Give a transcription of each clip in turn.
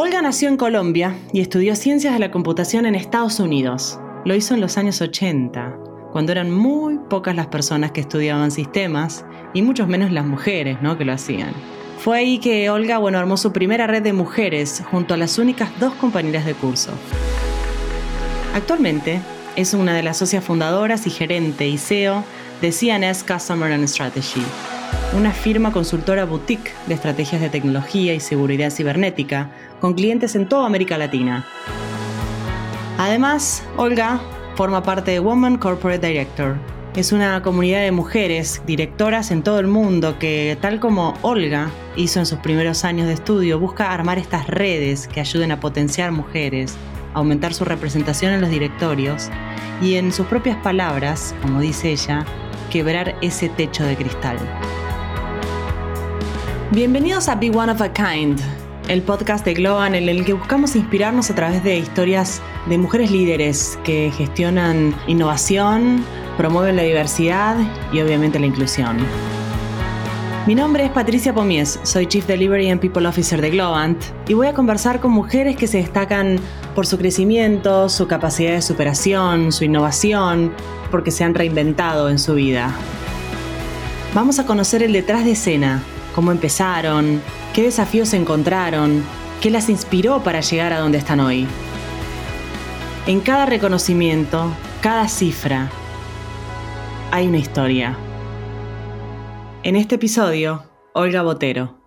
Olga nació en Colombia y estudió ciencias de la computación en Estados Unidos. Lo hizo en los años 80, cuando eran muy pocas las personas que estudiaban sistemas y muchos menos las mujeres ¿no? que lo hacían. Fue ahí que Olga bueno, armó su primera red de mujeres junto a las únicas dos compañeras de curso. Actualmente es una de las socias fundadoras y gerente y CEO de CNS Customer and Strategy, una firma consultora boutique de estrategias de tecnología y seguridad cibernética con clientes en toda América Latina. Además, Olga forma parte de Woman Corporate Director. Es una comunidad de mujeres directoras en todo el mundo que, tal como Olga hizo en sus primeros años de estudio, busca armar estas redes que ayuden a potenciar mujeres, aumentar su representación en los directorios y, en sus propias palabras, como dice ella, quebrar ese techo de cristal. Bienvenidos a Be One of a Kind, el podcast de Globan en el que buscamos inspirarnos a través de historias de mujeres líderes que gestionan innovación, promueven la diversidad y obviamente la inclusión. Mi nombre es Patricia Pomies, soy Chief Delivery and People Officer de Globant y voy a conversar con mujeres que se destacan por su crecimiento, su capacidad de superación, su innovación, porque se han reinventado en su vida. Vamos a conocer el detrás de escena cómo empezaron, qué desafíos encontraron, qué las inspiró para llegar a donde están hoy. En cada reconocimiento, cada cifra, hay una historia. En este episodio, Olga Botero.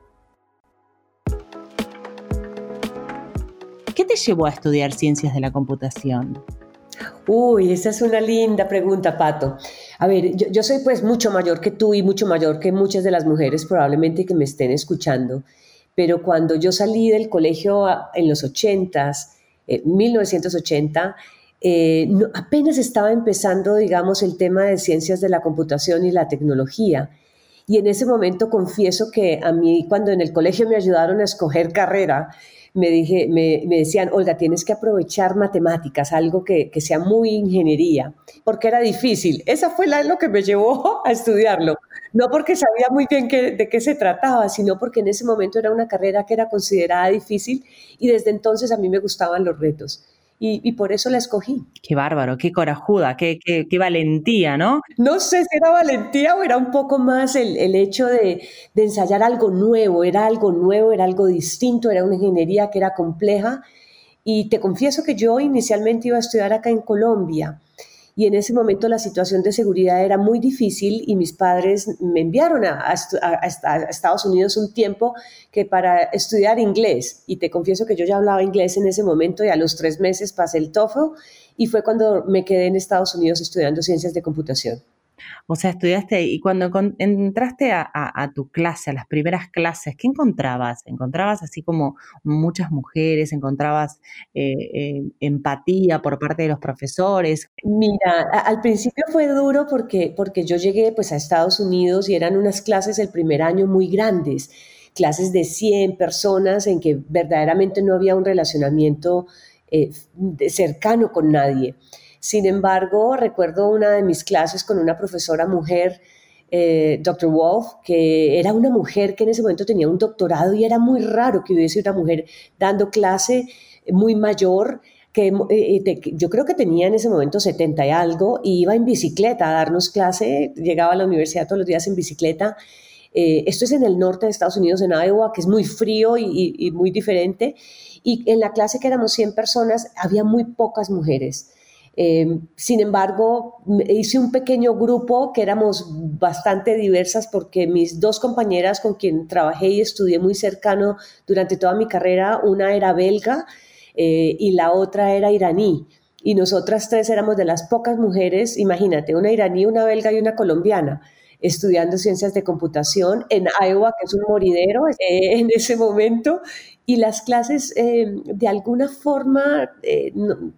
¿Qué te llevó a estudiar ciencias de la computación? Uy, esa es una linda pregunta, Pato. A ver, yo, soy pues mucho mayor que tú y mucho mayor que muchas de las mujeres probablemente que me estén escuchando, pero cuando yo salí del colegio en los 80s, 1980, eh, apenas estaba empezando, digamos, el tema de ciencias de la computación y la tecnología. Y en ese momento confieso que a mí, cuando en el colegio me ayudaron a escoger carrera, me, dije, me, decían, Olga, tienes que aprovechar matemáticas, algo que, sea muy ingeniería, porque era difícil. Esa fue la, lo que me llevó a estudiarlo. No porque sabía muy bien de qué se trataba, sino porque en ese momento era una carrera que era considerada difícil y desde entonces a mí me gustaban los retos y, por eso la escogí. Qué bárbaro, qué corajuda, qué, qué, valentía, ¿no? No sé si era valentía o era un poco más el, el hecho de, de, ensayar algo nuevo, era algo nuevo, era algo distinto, era una ingeniería que era compleja. Y te confieso que yo inicialmente iba a estudiar acá en Colombia y en ese momento la situación de seguridad era muy difícil y mis padres me enviaron a, Estados Unidos un tiempo que para estudiar inglés y te confieso que yo ya hablaba inglés en ese momento y a los tres meses pasé el TOEFL y fue cuando me quedé en Estados Unidos estudiando ciencias de computación. O sea, estudiaste y cuando entraste a, tu clase, a las primeras clases, ¿qué encontrabas? ¿Encontrabas así como muchas mujeres? ¿Encontrabas eh, eh, empatía por parte de los profesores? Mira, al principio fue duro porque, porque yo llegué pues a Estados Unidos y eran unas clases el primer año muy grandes, clases de 100 personas en que verdaderamente no había un relacionamiento eh, cercano con nadie. Sin embargo, recuerdo una de mis clases con una profesora mujer, eh, Dr. Wolf, que era una mujer que en ese momento tenía un doctorado y era muy raro que hubiese una mujer dando clase muy mayor que eh, eh, yo creo que tenía en ese momento 70 y algo, y iba en bicicleta a darnos clase, llegaba a la universidad todos los días en bicicleta. esto es en el norte de Estados Unidos, en Iowa, que es muy frío y, y muy diferente. Y en la clase que éramos 100 personas, había muy pocas mujeres. Eh, sin embargo, hice un pequeño grupo que éramos bastante diversas porque mis dos compañeras con quien trabajé y estudié muy cercano durante toda mi carrera, una era belga eh, y la otra era iraní. Y nosotras tres éramos de las pocas mujeres, imagínate, una iraní, una belga y una colombiana estudiando ciencias de computación en Iowa, que es un moridero eh, en ese momento, y las clases eh, de alguna forma eh,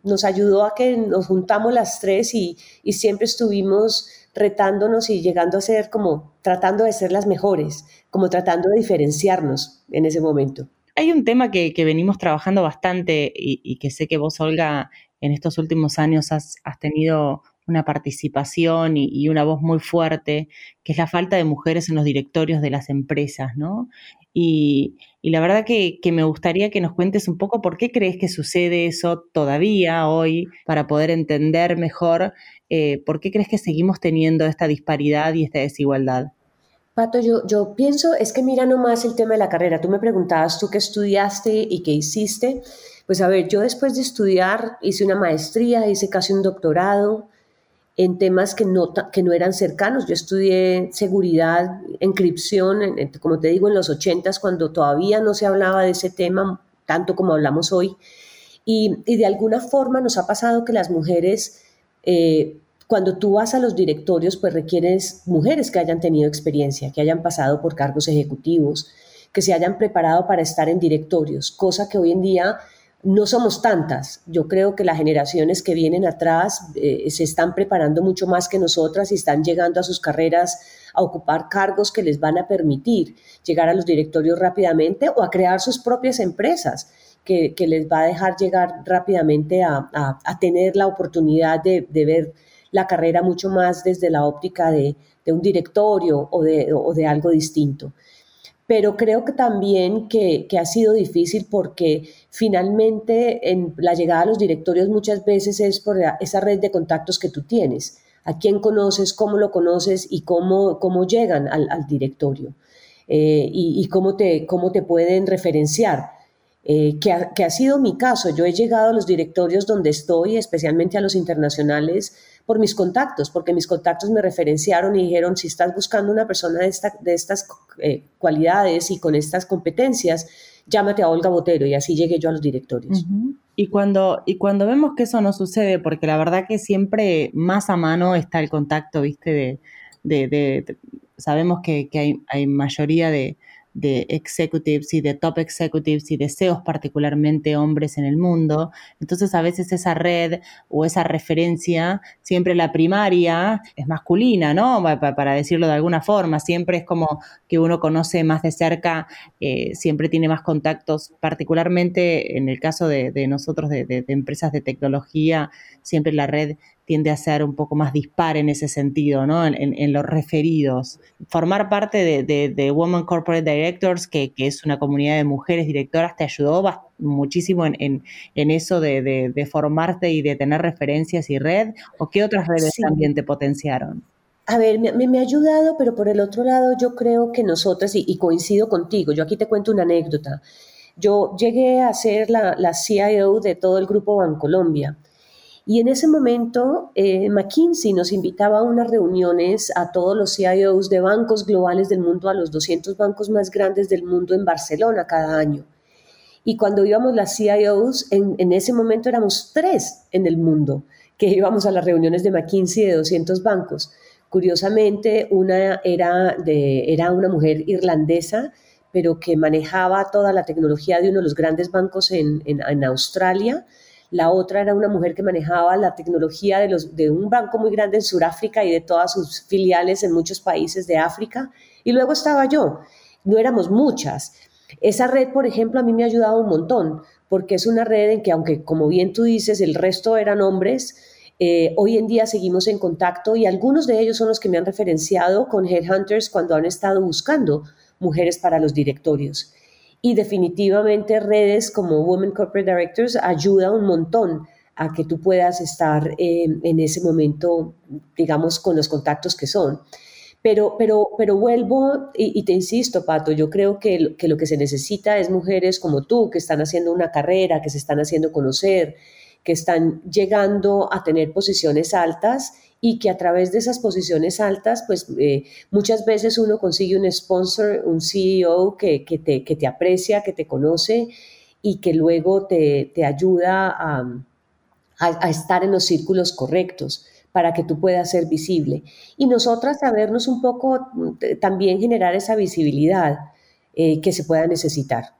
nos ayudó a que nos juntamos las tres y, siempre estuvimos retándonos y llegando a ser como tratando de ser las mejores, como tratando de diferenciarnos en ese momento. Hay un tema que, venimos trabajando bastante y, que sé que vos, Olga, en estos últimos años has, tenido una participación y, una voz muy fuerte, que es la falta de mujeres en los directorios de las empresas, ¿no? Y, la verdad que, me gustaría que nos cuentes un poco por qué crees que sucede eso todavía hoy, para poder entender mejor eh, por qué crees que seguimos teniendo esta disparidad y esta desigualdad. Pato, yo, yo pienso, es que mira nomás el tema de la carrera. Tú me preguntabas tú qué estudiaste y qué hiciste. Pues a ver, yo después de estudiar hice una maestría, hice casi un doctorado en temas que no, que no eran cercanos. Yo estudié seguridad, encripción, como te digo, en los ochentas, cuando todavía no se hablaba de ese tema tanto como hablamos hoy. Y, de alguna forma nos ha pasado que las mujeres eh, cuando tú vas a los directorios, pues requieres mujeres que hayan tenido experiencia, que hayan pasado por cargos ejecutivos, que se hayan preparado para estar en directorios, cosa que hoy en día no somos tantas. Yo creo que las generaciones que vienen atrás eh, se están preparando mucho más que nosotras y están llegando a sus carreras a ocupar cargos que les van a permitir llegar a los directorios rápidamente o a crear sus propias empresas. Que, les va a dejar llegar rápidamente a, tener la oportunidad de, de ver la carrera mucho más desde la óptica de, un directorio o de, algo distinto. Pero creo que también que, ha sido difícil porque finalmente en la llegada a los directorios muchas veces es por esa red de contactos que tú tienes, a quién conoces, cómo lo conoces y cómo, cómo llegan al, directorio eh, y, cómo, te, cómo te pueden referenciar. Eh, que, que, ha, sido mi caso. Yo he llegado a los directorios donde estoy, especialmente a los internacionales, por mis contactos, porque mis contactos me referenciaron y dijeron, si estás buscando una persona de, de estas eh, cualidades y con estas competencias, llámate a Olga Botero y así llegué yo a los directorios. Y cuando, y cuando vemos que eso no sucede, porque la verdad que siempre más a mano está el contacto, viste, de, sabemos que, hay, hay mayoría de, de executives y de top executives y deseos particularmente hombres en el mundo. Entonces a veces esa red o esa referencia, siempre la primaria es masculina, ¿no? Para decirlo de alguna forma, siempre es como que uno conoce más de cerca, eh, siempre tiene más contactos, particularmente en el caso de, nosotros de empresas de tecnología, siempre la red tiende a ser un poco más dispar en ese sentido, ¿no? En, los referidos. Formar parte de, de, Women Corporate Directors, que, es una comunidad de mujeres directoras, te ayudó muchísimo en, eso de, formarte y de tener referencias y red, o qué otras redes también te potenciaron? A ver, me, ha ayudado, pero por el otro lado yo creo que nosotras, y, coincido contigo, yo aquí te cuento una anécdota. Yo llegué a ser la, la CIO de todo el grupo Bancolombia. Y en ese momento, eh, McKinsey nos invitaba a unas reuniones a todos los CIOs de bancos globales del mundo, a los 200 bancos más grandes del mundo en Barcelona cada año. Y cuando íbamos las CIOs, en, ese momento éramos tres en el mundo que íbamos a las reuniones de McKinsey de 200 bancos. Curiosamente, una era, era una mujer irlandesa, pero que manejaba toda la tecnología de uno de los grandes bancos en, en Australia la otra era una mujer que manejaba la tecnología de, los, de un banco muy grande en Sudáfrica y de todas sus filiales en muchos países de África. Y luego estaba yo. No éramos muchas. Esa red, por ejemplo, a mí me ha ayudado un montón, porque es una red en que, aunque como bien tú dices, el resto eran hombres, eh, hoy en día seguimos en contacto y algunos de ellos son los que me han referenciado con Headhunters cuando han estado buscando mujeres para los directorios y definitivamente redes como Women Corporate Directors ayuda un montón a que tú puedas estar eh, en ese momento, digamos, con los contactos que son. Pero, pero, pero vuelvo y, te insisto, Pato, yo creo que, que lo que se necesita es mujeres como tú, que están haciendo una carrera, que se están haciendo conocer, que están llegando a tener posiciones altas y que a través de esas posiciones altas, pues eh, muchas veces uno consigue un sponsor, un CEO que, que, te, que te, aprecia, que te conoce y que luego te, te ayuda a, a, estar en los círculos correctos para que tú puedas ser visible. Y nosotras sabernos un poco también generar esa visibilidad eh, que se pueda necesitar.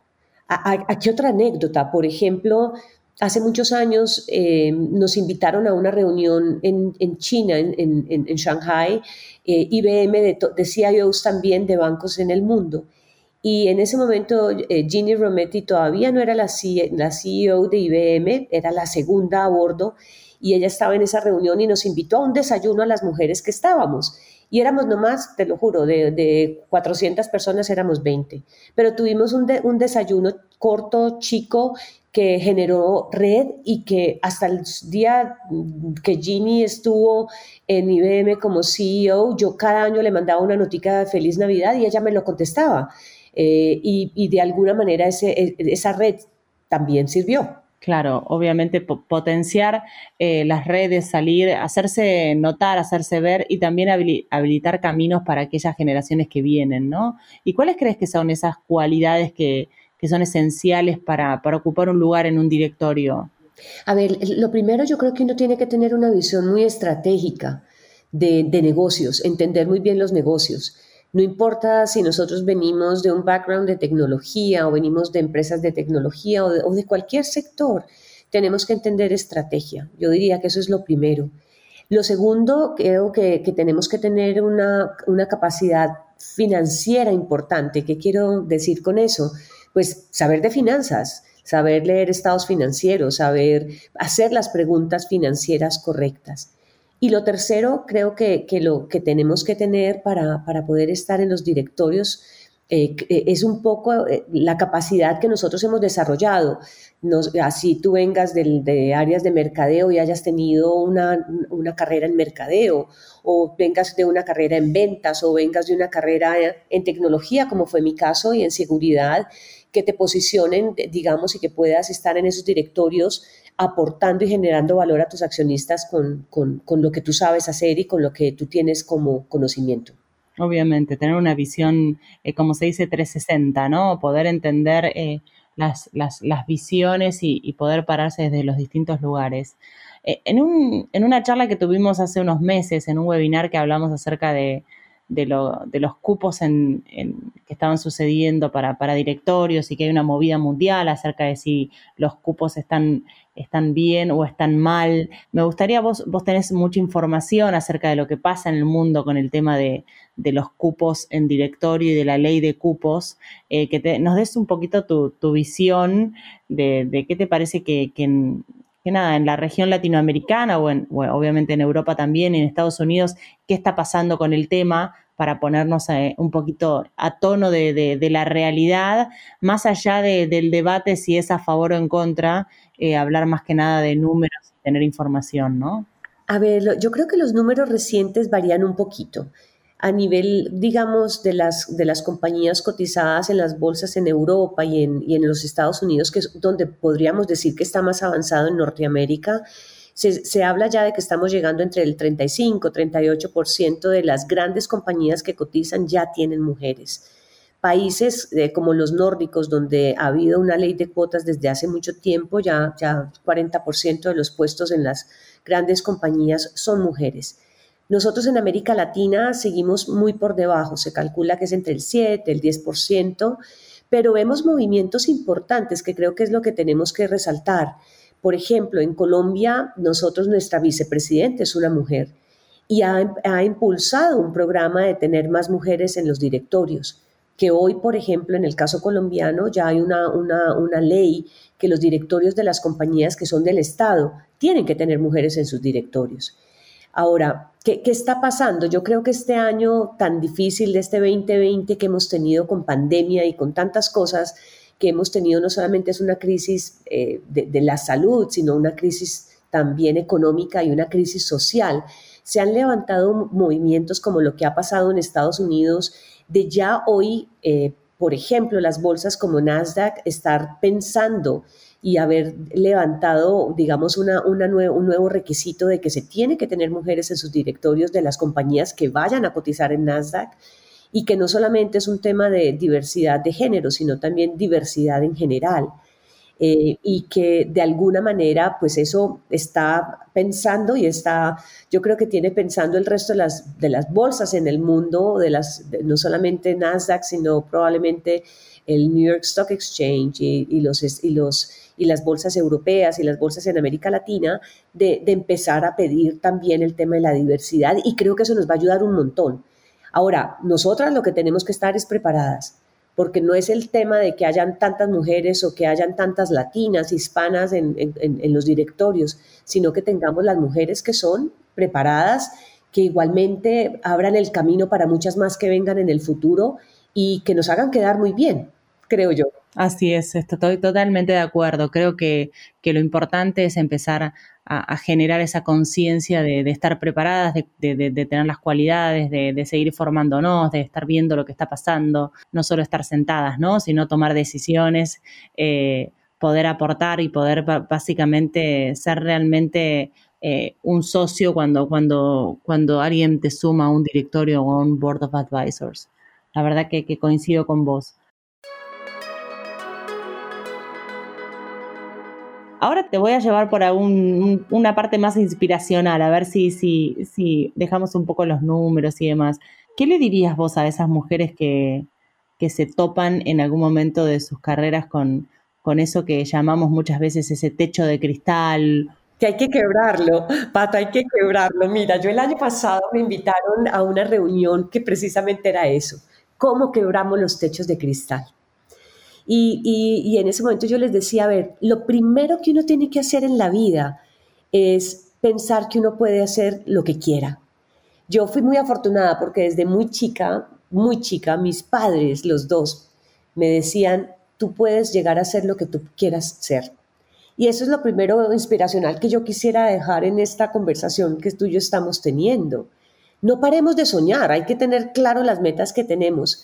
Aquí otra anécdota, por ejemplo, hace muchos años eh, nos invitaron a una reunión en, China, en, Shanghai, eh, IBM de, de, CIOs también de bancos en el mundo. Y en ese momento eh, Ginny Rometty todavía no era la, la CEO de IBM, era la segunda a bordo, y ella estaba en esa reunión y nos invitó a un desayuno a las mujeres que estábamos. Y éramos nomás, te lo juro, de, de 400 personas éramos 20. Pero tuvimos un, un desayuno corto, chico, que generó red y que hasta el día que Ginny estuvo en IBM como CEO, yo cada año le mandaba una notica de feliz Navidad y ella me lo contestaba. Eh, y, de alguna manera ese, e, esa red también sirvió. Claro, obviamente potenciar eh, las redes, salir, hacerse notar, hacerse ver y también habilitar caminos para aquellas generaciones que vienen, ¿no? ¿Y cuáles crees que son esas cualidades que, que son esenciales para, ocupar un lugar en un directorio? A ver, lo primero yo creo que uno tiene que tener una visión muy estratégica de, negocios, entender muy bien los negocios. No importa si nosotros venimos de un background de tecnología o venimos de empresas de tecnología o de, cualquier sector, tenemos que entender estrategia. Yo diría que eso es lo primero. Lo segundo, creo que, tenemos que tener una, una, capacidad financiera importante. ¿Qué quiero decir con eso? Pues saber de finanzas, saber leer estados financieros, saber hacer las preguntas financieras correctas. Y lo tercero, creo que, lo que tenemos que tener para, poder estar en los directorios eh, eh, es un poco eh, la capacidad que nosotros hemos desarrollado. así tú vengas de, áreas de mercadeo y hayas tenido una, una, carrera en mercadeo, o vengas de una carrera en ventas, o vengas de una carrera en tecnología, como fue mi caso, y en seguridad, que te posicionen, digamos, y que puedas estar en esos directorios aportando y generando valor a tus accionistas con, lo que tú sabes hacer y con lo que tú tienes como conocimiento. Obviamente, tener una visión, eh, como se dice, 360, ¿no? Poder entender eh, las, las, visiones y, poder pararse desde los distintos lugares. Eh, en, un, en una charla que tuvimos hace unos meses, en un webinar que hablamos acerca de, de, los cupos en, que estaban sucediendo para, directorios y que hay una movida mundial acerca de si los cupos están, están bien o están mal. Me gustaría, vos, vos tenés mucha información acerca de lo que pasa en el mundo con el tema de, los cupos en directorio y de la ley de cupos, eh, que nos des un poquito tu, visión de, qué te parece que nada, en la región latinoamericana o, en, obviamente en Europa también, en Estados Unidos, qué está pasando con el tema para ponernos eh, un poquito a tono de, la realidad, más allá del debate si es a favor o en contra, eh, hablar más que nada de números y tener información, ¿no? A ver, yo creo que los números recientes varían un poquito a nivel, digamos, de las, de las compañías cotizadas en las bolsas en Europa y en, en los Estados Unidos, que es donde podríamos decir que está más avanzado en Norteamérica, se, se, habla ya de que estamos llegando entre el 35 38% de las grandes compañías que cotizan ya tienen mujeres. Países eh, como los nórdicos, donde ha habido una ley de cuotas desde hace mucho tiempo, ya, ya 40% de los puestos en las grandes compañías son mujeres. Nosotros en América Latina seguimos muy por debajo, se calcula que es entre el 7, el 10%, pero vemos movimientos importantes que creo que es lo que tenemos que resaltar. Por ejemplo, en Colombia, nosotros, nuestra vicepresidenta es una mujer y ha, impulsado un programa de tener más mujeres en los directorios que hoy, por ejemplo, en el caso colombiano, ya hay una, una, una, ley que los directorios de las compañías que son del Estado tienen que tener mujeres en sus directorios. Ahora, ¿qué, está pasando? Yo creo que este año tan difícil de este 2020 que hemos tenido con pandemia y con tantas cosas que hemos tenido, no solamente es una crisis eh, de, la salud, sino una crisis también económica y una crisis social. Se han levantado movimientos como lo que ha pasado en Estados Unidos de ya hoy, eh, por ejemplo, las bolsas como Nasdaq estar pensando y haber levantado, digamos, una, un nuevo requisito de que se tiene que tener mujeres en sus directorios de las compañías que vayan a cotizar en Nasdaq y que no solamente es un tema de diversidad de género, sino también diversidad en general. Eh, y que de alguna manera, pues eso está pensando y está, yo creo que tiene pensando el resto de las, de las bolsas en el mundo, de las, no solamente Nasdaq, sino probablemente el New York Stock Exchange y, los, y los y las bolsas europeas y las bolsas en América Latina de, empezar a pedir también el tema de la diversidad y creo que eso nos va a ayudar un montón. Ahora, nosotras lo que tenemos que estar es preparadas, porque no es el tema de que hayan tantas mujeres o que hayan tantas latinas, hispanas en, los directorios, sino que tengamos las mujeres que son preparadas, que igualmente abran el camino para muchas más que vengan en el futuro y que nos hagan quedar muy bien, creo yo. Así es, estoy totalmente de acuerdo. Creo que, lo importante es empezar a, generar esa conciencia de, estar preparadas, de, tener las cualidades, de, seguir formándonos, de estar viendo lo que está pasando, no solo estar sentadas, ¿no? sino tomar decisiones, eh, poder aportar y poder básicamente ser realmente eh, un socio cuando, cuando, cuando alguien te suma a un directorio o a un board of advisors. La verdad que, que coincido con vos. Ahora te voy a llevar por una parte más inspiracional, a ver si, si, si dejamos un poco los números y demás. ¿Qué le dirías vos a esas mujeres que, que se topan en algún momento de sus carreras con, con eso que llamamos muchas veces ese techo de cristal que hay que quebrarlo, Pata, hay que quebrarlo. Mira, yo el año pasado me invitaron a una reunión que precisamente era eso, cómo quebramos los techos de cristal. Y, en ese momento yo les decía, a ver, lo primero que uno tiene que hacer en la vida es pensar que uno puede hacer lo que quiera. Yo fui muy afortunada porque desde muy chica, muy chica, mis padres, los dos, me decían, tú puedes llegar a ser lo que tú quieras ser. Y eso es lo primero inspiracional que yo quisiera dejar en esta conversación que tú y yo estamos teniendo. No paremos de soñar, hay que tener claro las metas que tenemos.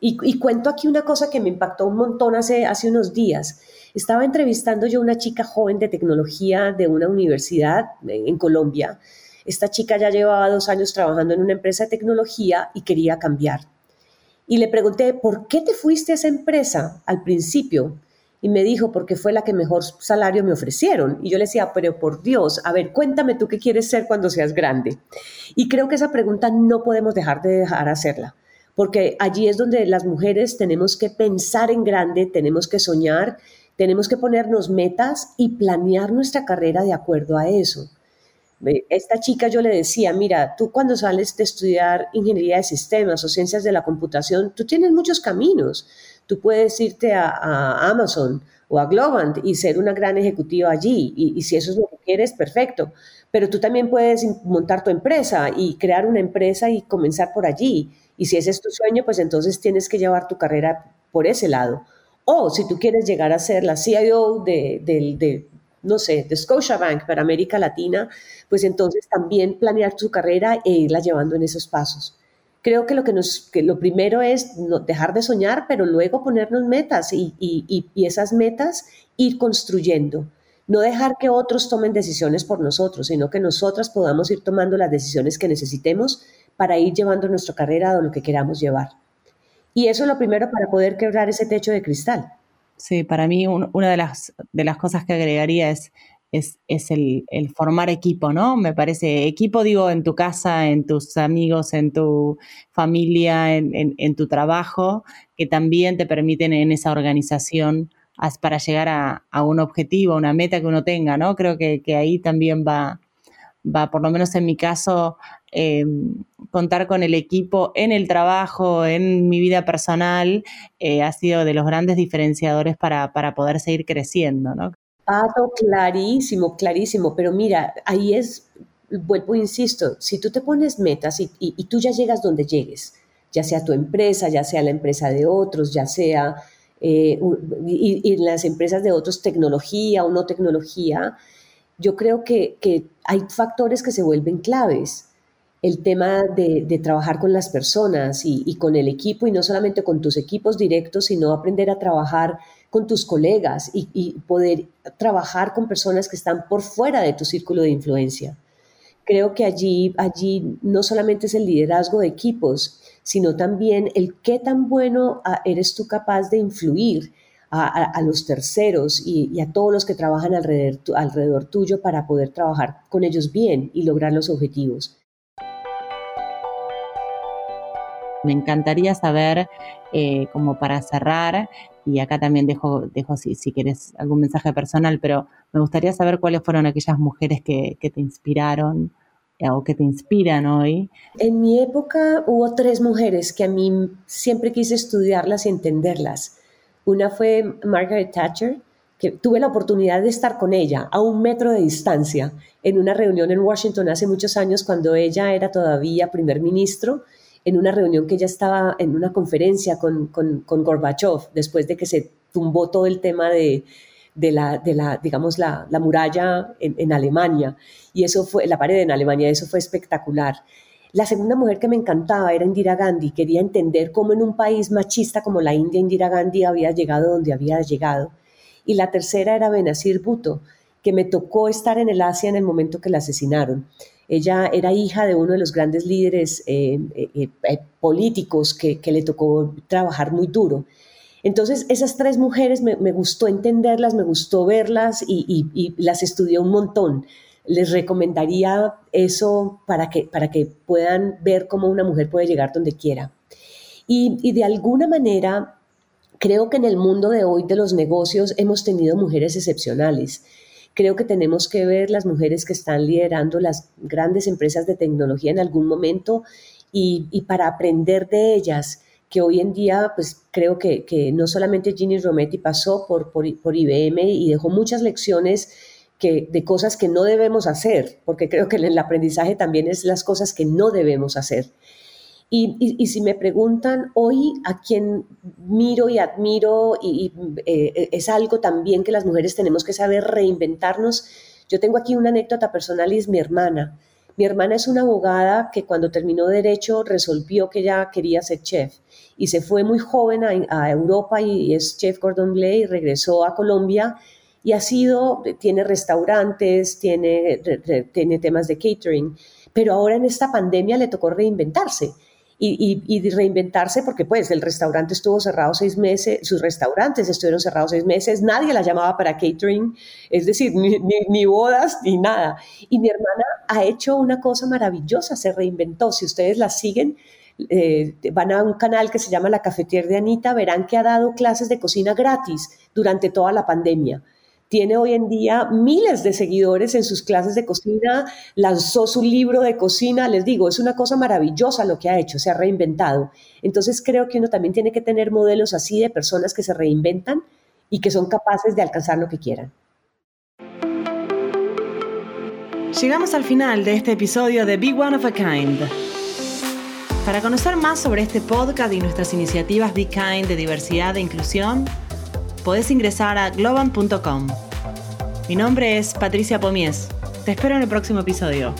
Y, cuento aquí una cosa que me impactó un montón hace, hace unos días. Estaba entrevistando yo a una chica joven de tecnología de una universidad en Colombia. Esta chica ya llevaba dos años trabajando en una empresa de tecnología y quería cambiar. Y le pregunté, ¿por qué te fuiste a esa empresa al principio? Y me dijo, porque fue la que mejor salario me ofrecieron. Y yo le decía, pero por Dios, a ver, cuéntame tú qué quieres ser cuando seas grande. Y creo que esa pregunta no podemos dejar de dejar hacerla porque allí es donde las mujeres tenemos que pensar en grande, tenemos que soñar, tenemos que ponernos metas y planear nuestra carrera de acuerdo a eso. Esta chica yo le decía, mira, tú cuando sales de estudiar ingeniería de sistemas o ciencias de la computación, tú tienes muchos caminos. Tú puedes irte a, Amazon o a Globant y ser una gran ejecutiva allí. Y, y, si eso es lo que quieres, perfecto. Pero tú también puedes montar tu empresa y crear una empresa y comenzar por allí. Y si ese es tu sueño, pues entonces tienes que llevar tu carrera por ese lado. O si tú quieres llegar a ser la CIO de, de, no sé, de Scotiabank para América Latina, pues entonces también planear tu carrera e irla llevando en esos pasos. Creo que lo, que nos, que lo primero es no, dejar de soñar, pero luego ponernos metas y, y, y esas metas ir construyendo. No dejar que otros tomen decisiones por nosotros, sino que nosotras podamos ir tomando las decisiones que necesitemos para ir llevando nuestra carrera a lo que queramos llevar. Y eso es lo primero para poder quebrar ese techo de cristal. Sí, para mí una de las, de las cosas que agregaría es, es, el, formar equipo, ¿no? Me parece, equipo digo en tu casa, en tus amigos, en tu familia, en, tu trabajo, que también te permiten en esa organización para llegar a, un objetivo, una meta que uno tenga, ¿no? Creo que, que ahí también va, va, por lo menos en mi caso, eh, contar con el equipo en el trabajo, en mi vida personal, eh, ha sido de los grandes diferenciadores para, poder seguir creciendo, ¿no? Clarísimo, clarísimo, pero mira, ahí es, vuelvo, insisto, si tú te pones metas y, tú ya llegas donde llegues, ya sea tu empresa, ya sea la empresa de otros, ya sea eh, y, las empresas de otros tecnología o no tecnología, yo creo que hay factores que se vuelven claves el tema de, trabajar con las personas y, con el equipo y no solamente con tus equipos directos, sino aprender a trabajar con tus colegas y, poder trabajar con personas que están por fuera de tu círculo de influencia. Creo que allí, allí no solamente es el liderazgo de equipos, sino también el qué tan bueno ah, eres tú capaz de influir a, los terceros y, a todos los que trabajan alrededor tuyo para poder trabajar con ellos bien y lograr los objetivos. Me encantaría saber, eh, como para cerrar, y acá también dejo, dejo si, si quieres algún mensaje personal, pero me gustaría saber cuáles fueron aquellas mujeres que, que te inspiraron eh, o que te inspiran hoy. En mi época hubo tres mujeres que a mí siempre quise estudiarlas y entenderlas. Una fue Margaret Thatcher, que tuve la oportunidad de estar con ella a un metro de distancia en una reunión en Washington hace muchos años cuando ella era todavía primer ministro, en una reunión que ella estaba en una conferencia con, con, Gorbachev, después de que se tumbó todo el tema de, de la, de la, digamos, la, la muralla en, en, Alemania, y eso fue, la pared en Alemania, eso fue espectacular. La segunda mujer que me encantaba era Indira Gandhi, quería entender cómo en un país machista como la India, Indira Gandhi había llegado donde había llegado y la tercera era Benazir Bhutto, que me tocó estar en el Asia en el momento que la asesinaron. Ella era hija de uno de los grandes líderes eh, eh, eh, políticos que, le tocó trabajar muy duro. Entonces, esas tres mujeres me, gustó entenderlas, me gustó verlas y, las estudié un montón. Les recomendaría eso para que, para que puedan ver cómo una mujer puede llegar donde quiera. Y, y de alguna manera, Creo que en el mundo de hoy de los negocios hemos tenido mujeres excepcionales. Creo que tenemos que ver las mujeres que están liderando las grandes empresas de tecnología en algún momento y, para aprender de ellas, que hoy en día, pues creo que, no solamente Ginny Rometty pasó por, por, IBM y dejó muchas lecciones de cosas que no debemos hacer, porque creo que el aprendizaje también es las cosas que no debemos hacer. Y, si me preguntan hoy a quién miro y admiro, y, eh, es algo también que las mujeres tenemos que saber reinventarnos. Yo tengo aquí una anécdota personal y es mi hermana. Mi hermana es una abogada que cuando terminó derecho resolvió que ella quería ser chef y se fue muy joven a, Europa y, es chef Gordon Blay y regresó a Colombia y ha sido, tiene restaurantes, tiene, tiene temas de catering, pero ahora en esta pandemia le tocó reinventarse y, reinventarse porque pues el restaurante estuvo cerrado seis meses, sus restaurantes estuvieron cerrados seis meses, nadie la llamaba para catering, es decir, ni, bodas ni nada. Y mi hermana ha hecho una cosa maravillosa, se reinventó. Si ustedes la siguen, eh, van a un canal que se llama La Cafetier de Anita, verán que ha dado clases de cocina gratis durante toda la pandemia tiene hoy en día miles de seguidores en sus clases de cocina, lanzó su libro de cocina, les digo, es una cosa maravillosa lo que ha hecho, se ha reinventado. Entonces creo que uno también tiene que tener modelos así de personas que se reinventan y que son capaces de alcanzar lo que quieran. Llegamos al final de este episodio de Be One of a Kind. Para conocer más sobre este podcast y nuestras iniciativas Be Kind de diversidad e inclusión, podés ingresar a globan.com. Mi nombre es Patricia Pomies. Te espero en el próximo episodio.